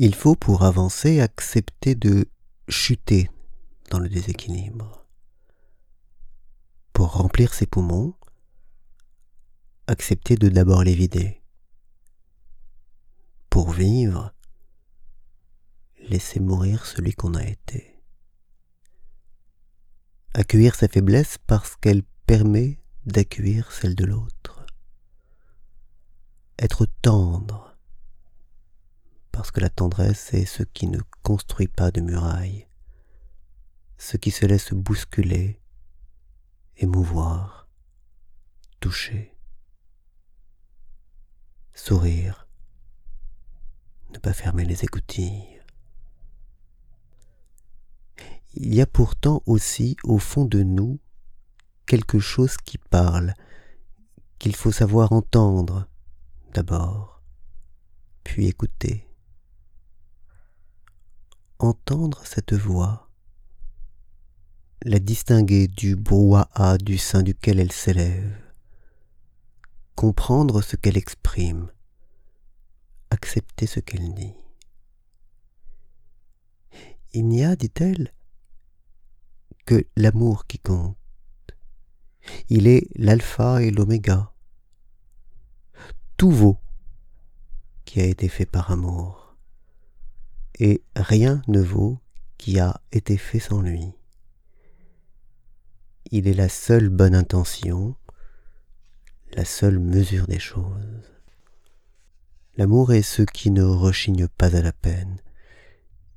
Il faut pour avancer accepter de chuter dans le déséquilibre. Pour remplir ses poumons, accepter de d'abord les vider. Pour vivre, laisser mourir celui qu'on a été. Accueillir sa faiblesse parce qu'elle permet d'accueillir celle de l'autre. Être tendre parce que la tendresse est ce qui ne construit pas de murailles, ce qui se laisse bousculer, émouvoir, toucher, sourire, ne pas fermer les écoutilles. Il y a pourtant aussi au fond de nous quelque chose qui parle, qu'il faut savoir entendre d'abord, puis écouter entendre cette voix, la distinguer du brouhaha du sein duquel elle s'élève, comprendre ce qu'elle exprime, accepter ce qu'elle dit. Il n'y a, dit-elle, que l'amour qui compte. Il est l'alpha et l'oméga. Tout vaut qui a été fait par amour et rien ne vaut qui a été fait sans lui. Il est la seule bonne intention, la seule mesure des choses. L'amour est ce qui ne rechigne pas à la peine,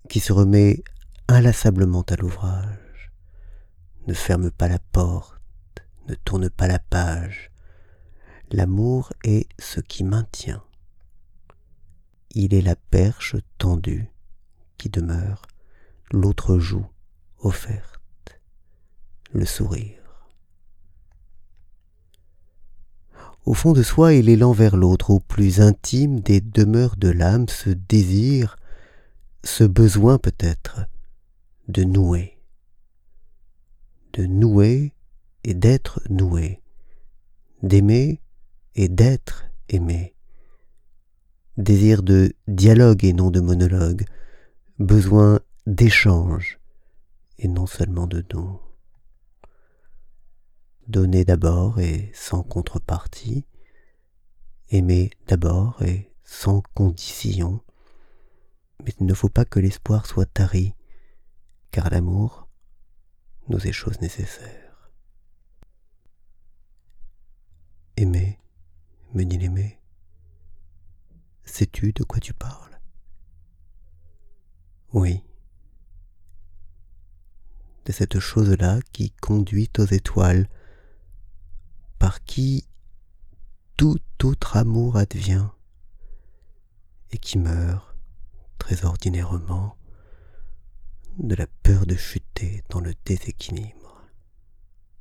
qui se remet inlassablement à l'ouvrage, ne ferme pas la porte, ne tourne pas la page. L'amour est ce qui maintient. Il est la perche tendue demeure, l'autre joue offerte, le sourire. Au fond de soi et l'élan vers l'autre, au plus intime des demeures de l'âme, ce désir, ce besoin peut-être de nouer, de nouer et d'être noué, d'aimer et d'être aimé, désir de dialogue et non de monologue, besoin d'échange et non seulement de dons. Donner d'abord et sans contrepartie, aimer d'abord et sans condition, mais il ne faut pas que l'espoir soit tari, car l'amour nous est chose nécessaire. Aimer, me dit l'aimer, sais-tu de quoi tu parles? Oui. De cette chose-là qui conduit aux étoiles, par qui tout autre amour advient, et qui meurt, très ordinairement, de la peur de chuter dans le déséquilibre.